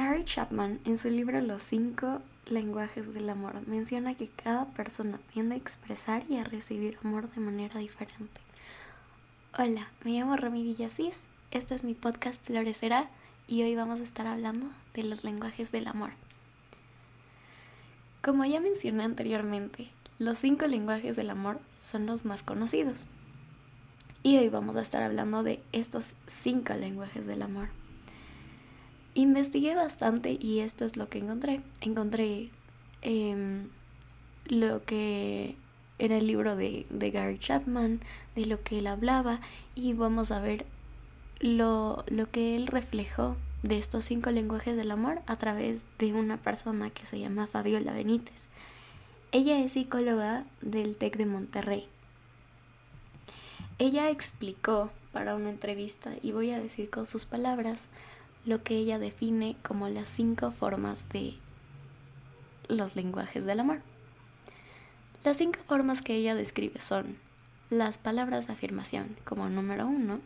Gary Chapman, en su libro Los cinco lenguajes del amor, menciona que cada persona tiende a expresar y a recibir amor de manera diferente. Hola, me llamo Rami Villasís, este es mi podcast Florecerá y hoy vamos a estar hablando de los lenguajes del amor. Como ya mencioné anteriormente, los cinco lenguajes del amor son los más conocidos. Y hoy vamos a estar hablando de estos cinco lenguajes del amor. Investigué bastante y esto es lo que encontré. Encontré em, lo que era el libro de, de, Gary Chapman, de lo que él hablaba y vamos a ver lo, lo que él reflejó de estos cinco lenguajes del amor a través de una persona que se llama Fabiola Benítez. Ella es psicóloga del TEC de Monterrey. Ella explicó para una entrevista, y voy a decir con sus palabras, lo que ella define como las cinco formas de los lenguajes del amor. Las cinco formas que ella describe son las palabras de afirmación como número uno,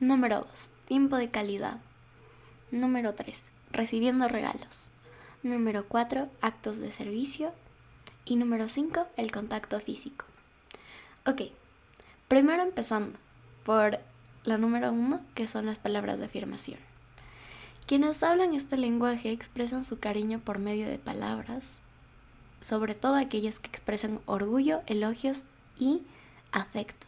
número dos, tiempo de calidad, número tres, recibiendo regalos, número cuatro, actos de servicio y número cinco, el contacto físico. Ok, primero empezando por la número uno, que son las palabras de afirmación. Quienes hablan este lenguaje expresan su cariño por medio de palabras, sobre todo aquellas que expresan orgullo, elogios y afecto.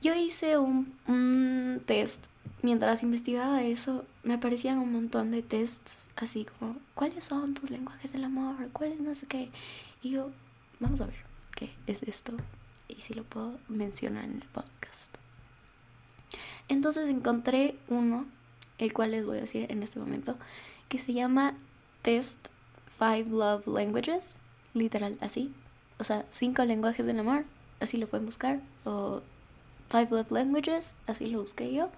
Yo hice un, test mientras investigaba eso, me aparecían un montón de tests así como, ¿cuáles son tus lenguajes del amor? ¿Cuáles no sé qué? Y yo, vamos a ver qué es esto y si lo puedo mencionar en el podcast. Entonces encontré uno, el cual les voy a decir en este momento, que se llama Test Five Love Languages, literal así. O sea, cinco lenguajes del amor, así lo pueden buscar. O Five Love Languages, así lo busqué yo.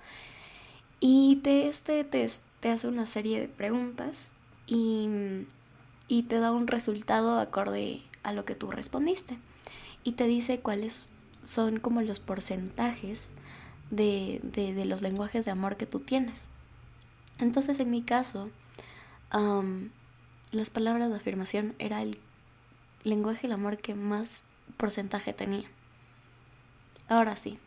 Y te, este test te hace una serie de preguntas y, y te da un resultado acorde a lo que tú respondiste. Y te dice cuáles son como los porcentajes de, de, los lenguajes de amor que tú tienes. Entonces, en mi caso, las palabras de afirmación era el lenguaje del amor que más porcentaje tenía. Ahora sí,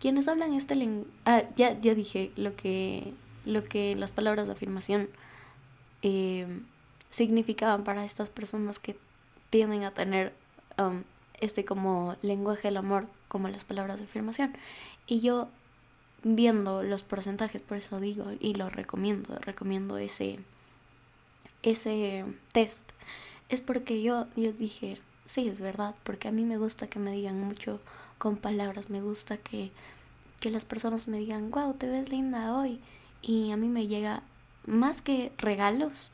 quienes hablan este lenguaje... Ah, ya, dije lo que, lo que las palabras de afirmación eh, significaban para estas personas que tienden a tener este como lenguaje del amor como las palabras de afirmación. Y yo viendo los porcentajes, por eso digo y lo recomiendo, recomiendo ese, ese test, es porque yo, yo dije, sí, es verdad, porque a mí me gusta que me digan mucho con palabras, me gusta que, que las personas me digan, wow, te ves linda hoy, y a mí me llega más que regalos,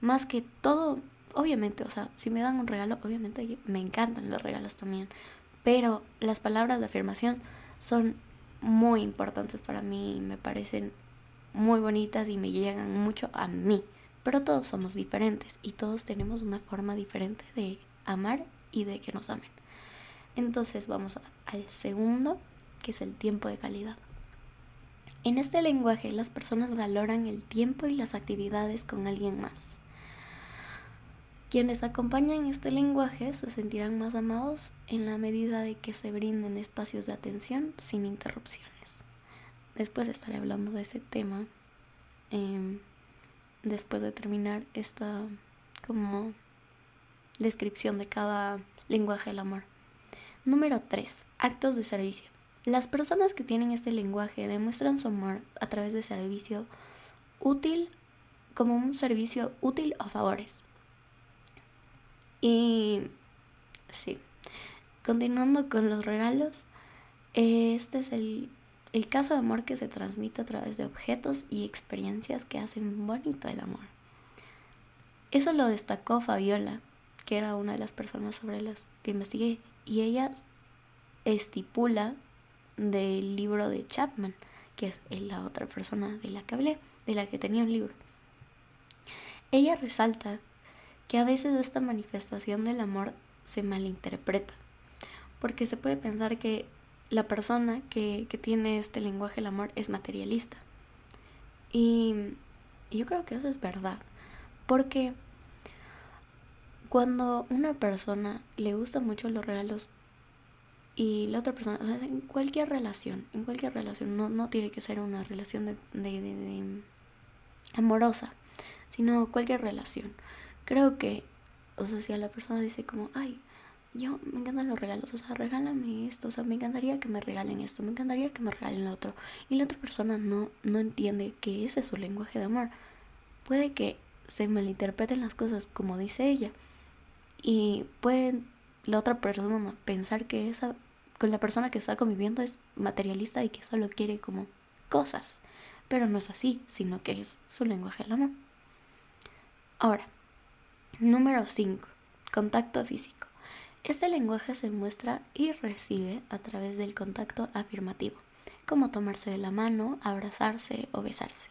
más que todo, obviamente, o sea, si me dan un regalo, obviamente me encantan los regalos también, pero las palabras de afirmación son muy importantes para mí, me parecen muy bonitas y me llegan mucho a mí. Pero todos somos diferentes y todos tenemos una forma diferente de amar y de que nos amen. Entonces vamos al segundo, que es el tiempo de calidad. En este lenguaje las personas valoran el tiempo y las actividades con alguien más. Quienes acompañan este lenguaje se sentirán más amados en la medida de que se brinden espacios de atención sin interrupciones. Después estaré hablando de ese tema em, después de terminar esta como descripción de cada lenguaje del amor. Número 3. Actos de servicio. Las personas que tienen este lenguaje demuestran su amor a través de servicio útil como un servicio útil o favores. Y sí, continuando con los regalos, este es el, el caso de amor que se transmite a través de objetos y experiencias que hacen bonito el amor. Eso lo destacó Fabiola, que era una de las personas sobre las que investigué, y ella estipula del libro de Chapman, que es la otra persona de la que hablé, de la que tenía un libro. Ella resalta que a veces esta manifestación del amor se malinterpreta, porque se puede pensar que la persona que, tiene este lenguaje del amor es materialista. Y yo creo que eso es verdad. Porque cuando una persona le gustan mucho los regalos y la otra persona, o sea, en cualquier relación, en cualquier relación, no, no tiene que ser una relación de, de, de, amorosa, sino cualquier relación. Creo que, o sea, si a la persona dice como, ay, yo me encantan los regalos, o sea, regálame esto, o sea, me encantaría que me regalen esto, me encantaría que me regalen lo otro, y la otra persona no, no entiende que ese es su lenguaje de amor, puede que se malinterpreten las cosas como dice ella, y puede la otra persona pensar que esa con la persona que está conviviendo es materialista y que solo quiere como cosas. Pero no es así, sino que es su lenguaje del amor. Ahora, número 5. Contacto físico. Este lenguaje se muestra y recibe a través del contacto afirmativo, como tomarse de la mano, abrazarse o besarse.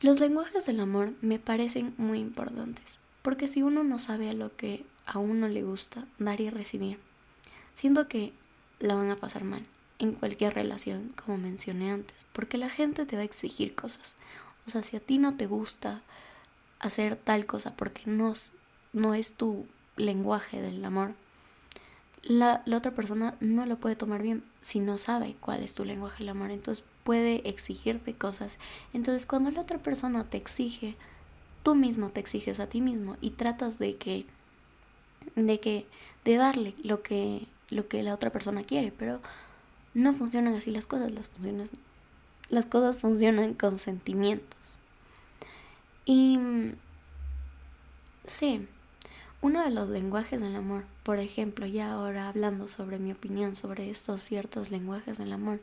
Los lenguajes del amor me parecen muy importantes, porque si uno no sabe a lo que a uno le gusta, dar y recibir, siento que la van a pasar mal en cualquier relación, como mencioné antes, porque la gente te va a exigir cosas. O sea, si a ti no te gusta hacer tal cosa porque no, no es tu lenguaje del amor, la, la, otra persona no lo puede tomar bien si no sabe cuál es tu lenguaje del amor. Entonces puede exigirte cosas. Entonces cuando la otra persona te exige, tú mismo te exiges a ti mismo y tratas de que de que de darle lo que lo que la otra persona quiere, pero no funcionan así las cosas, las funciones las cosas funcionan con sentimientos. Y sí, uno de los lenguajes del amor, por ejemplo, ya ahora hablando sobre mi opinión sobre estos ciertos lenguajes del amor,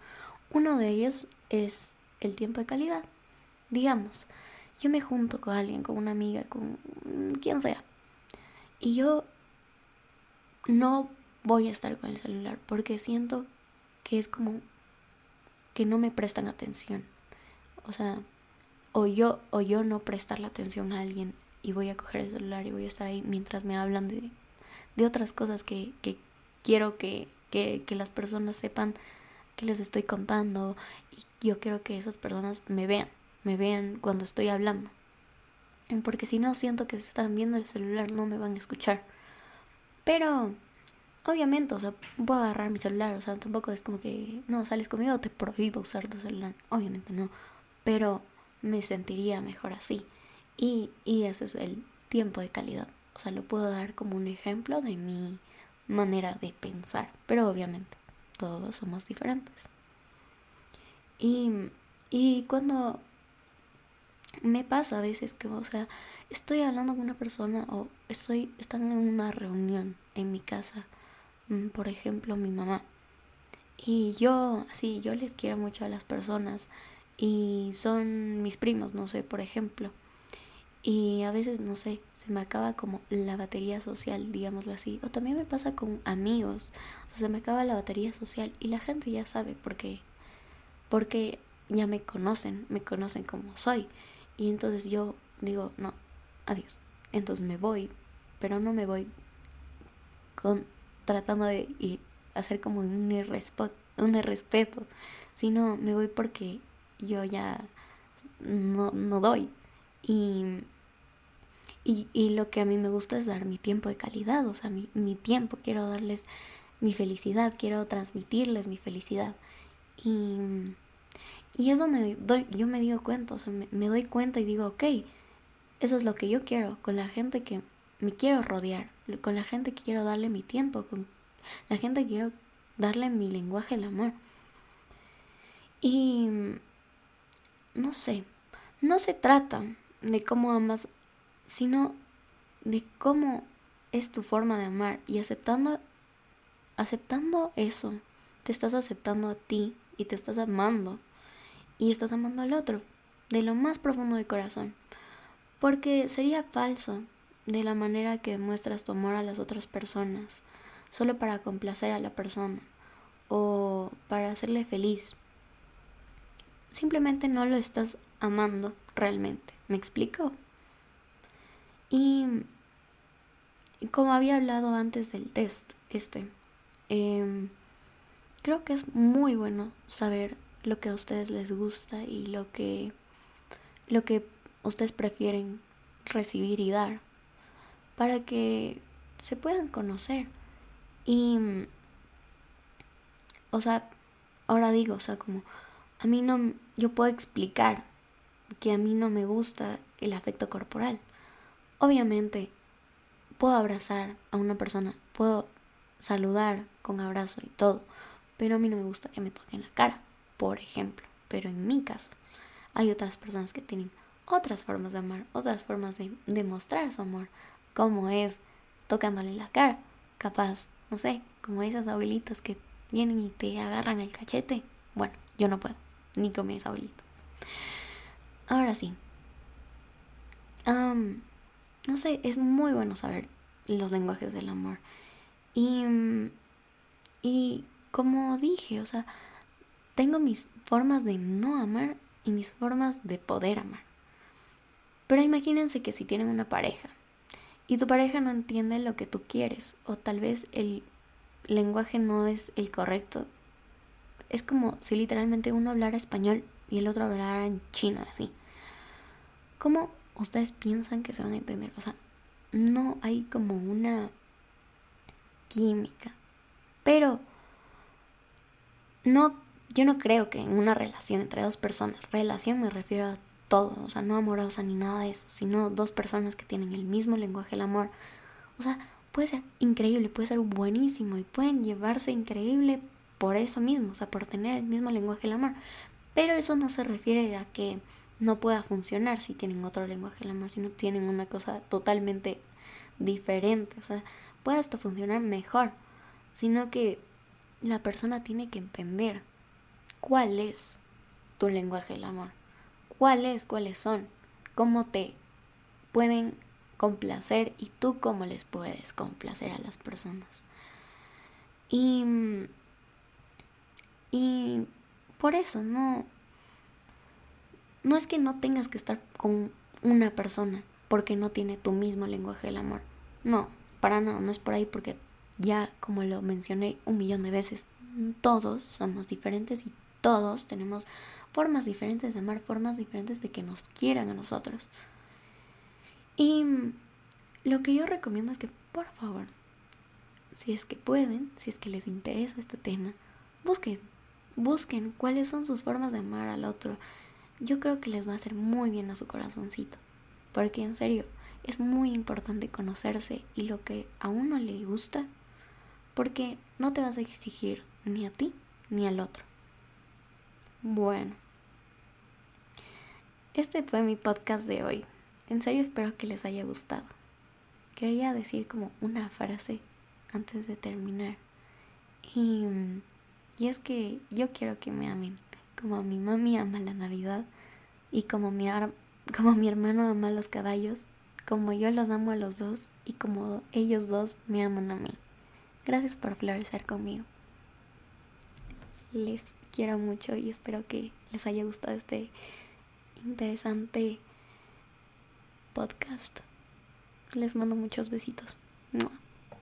uno de ellos es el tiempo de calidad. Digamos, yo me junto con alguien, con una amiga, con quien sea. Y yo no voy a estar con el celular porque siento que es como que no me prestan atención. O sea, o yo o yo no prestar la atención a alguien y voy a coger el celular y voy a estar ahí mientras me hablan de, de otras cosas que, que quiero que, que, que las personas sepan que les estoy contando y yo quiero que esas personas me vean, me vean cuando estoy hablando. Porque si no siento que se están viendo el celular no me van a escuchar. Pero obviamente, o sea, puedo agarrar mi celular, o sea, tampoco es como que no sales conmigo te prohíbo usar tu celular. Obviamente no, pero me sentiría mejor así. Y y ese es el tiempo de calidad. O sea, lo puedo dar como un ejemplo de mi manera de pensar, pero obviamente todos somos diferentes. Y, y cuando me pasa a veces que, o sea, estoy hablando con una persona o estoy, están en una reunión en mi casa, mm, por ejemplo, mi mamá. Y yo, así, yo les quiero mucho a las personas y son mis primos, no sé, por ejemplo. Y a veces, no sé, se me acaba como la batería social, digámoslo así. O también me pasa con amigos. O sea, se me acaba la batería social y la gente ya sabe por qué. Porque ya me conocen, me conocen como soy. Y entonces yo digo, no, adiós. Entonces me voy, pero no me voy con tratando de hacer como un irrespeto, un irrespeto, sino me voy porque yo ya no, no doy. Y y, y, lo que a mí me gusta es dar mi tiempo de calidad, o sea, mi, mi tiempo, quiero darles mi felicidad, quiero transmitirles mi felicidad. Y, y es donde doy, yo me digo cuenta, o sea, me, me doy cuenta y digo, ok, eso es lo que yo quiero, con la gente que me quiero rodear, con la gente que quiero darle mi tiempo, con la gente que quiero darle mi lenguaje, el amor. Y no sé, no se trata de cómo amas sino de cómo es tu forma de amar y aceptando aceptando eso, te estás aceptando a ti y te estás amando y estás amando al otro de lo más profundo del corazón. Porque sería falso de la manera que demuestras tu amor a las otras personas, solo para complacer a la persona o para hacerle feliz. Simplemente no lo estás amando realmente. ¿Me explico? Y, como había hablado antes del test, este, em, creo que es muy bueno saber lo que a ustedes les gusta y lo que lo que ustedes prefieren recibir y dar para que se puedan conocer y o sea ahora digo o sea como a mí no yo puedo explicar que a mí no me gusta el afecto corporal obviamente puedo abrazar a una persona puedo saludar con abrazo y todo pero a mí no me gusta que me toquen la cara por ejemplo. Pero en mi caso, hay otras personas que tienen otras formas de amar, otras formas de demostrar su amor, como es tocándole la cara, capaz, no sé, como esas abuelitas que vienen y te agarran el cachete. Bueno, yo no puedo, ni con mis abuelitos. Ahora sí. no sé, es muy bueno saber los lenguajes del amor. Y, y como dije, o sea, tengo mis formas de no amar y mis formas de poder amar. Pero imagínense que si tienen una pareja y tu pareja no entiende lo que tú quieres o tal vez el lenguaje no es el correcto. Es como si literalmente uno hablara español y el otro hablara en chino, así. ¿Cómo ustedes piensan que se van a entender? O sea, no hay como una química. Pero no yo no creo que en una relación entre dos personas, relación me refiero a todo, o sea, no amorosa ni nada de eso, sino dos personas que tienen el mismo lenguaje del amor. O sea, puede ser increíble, puede ser buenísimo y pueden llevarse increíble por eso mismo, o sea, por tener el mismo lenguaje del amor. Pero eso no se refiere a que no pueda funcionar si tienen otro lenguaje del amor, si no tienen una cosa totalmente diferente, o sea, puede hasta funcionar mejor, sino que la persona tiene que entender cuál es tu lenguaje del amor, cuál es, cuáles son, cómo te pueden complacer y tú cómo les puedes complacer a las personas. Y, y por eso no, no es que no tengas que estar con una persona porque no tiene tu mismo lenguaje del amor. No, para nada, no es por ahí porque ya como lo mencioné un millón de veces, todos somos diferentes y todos tenemos formas diferentes de amar, formas diferentes de que nos quieran a nosotros. Y lo que yo recomiendo es que, por favor, si es que pueden, si es que les interesa este tema, busquen, busquen cuáles son sus formas de amar al otro. Yo creo que les va a hacer muy bien a su corazoncito. Porque en serio, es muy importante conocerse y lo que a uno le gusta, porque no te vas a exigir ni a ti ni al otro. Bueno, este fue mi podcast de hoy. En serio espero que les haya gustado. Quería decir como una frase antes de terminar. Y, y es que yo quiero que me amen como mi mami ama la Navidad y como mi, como mi hermano ama los caballos, como yo los amo a los dos y como ellos dos me aman a mí. Gracias por florecer conmigo. Les quiero mucho y espero que les haya gustado este interesante podcast. Les mando muchos besitos.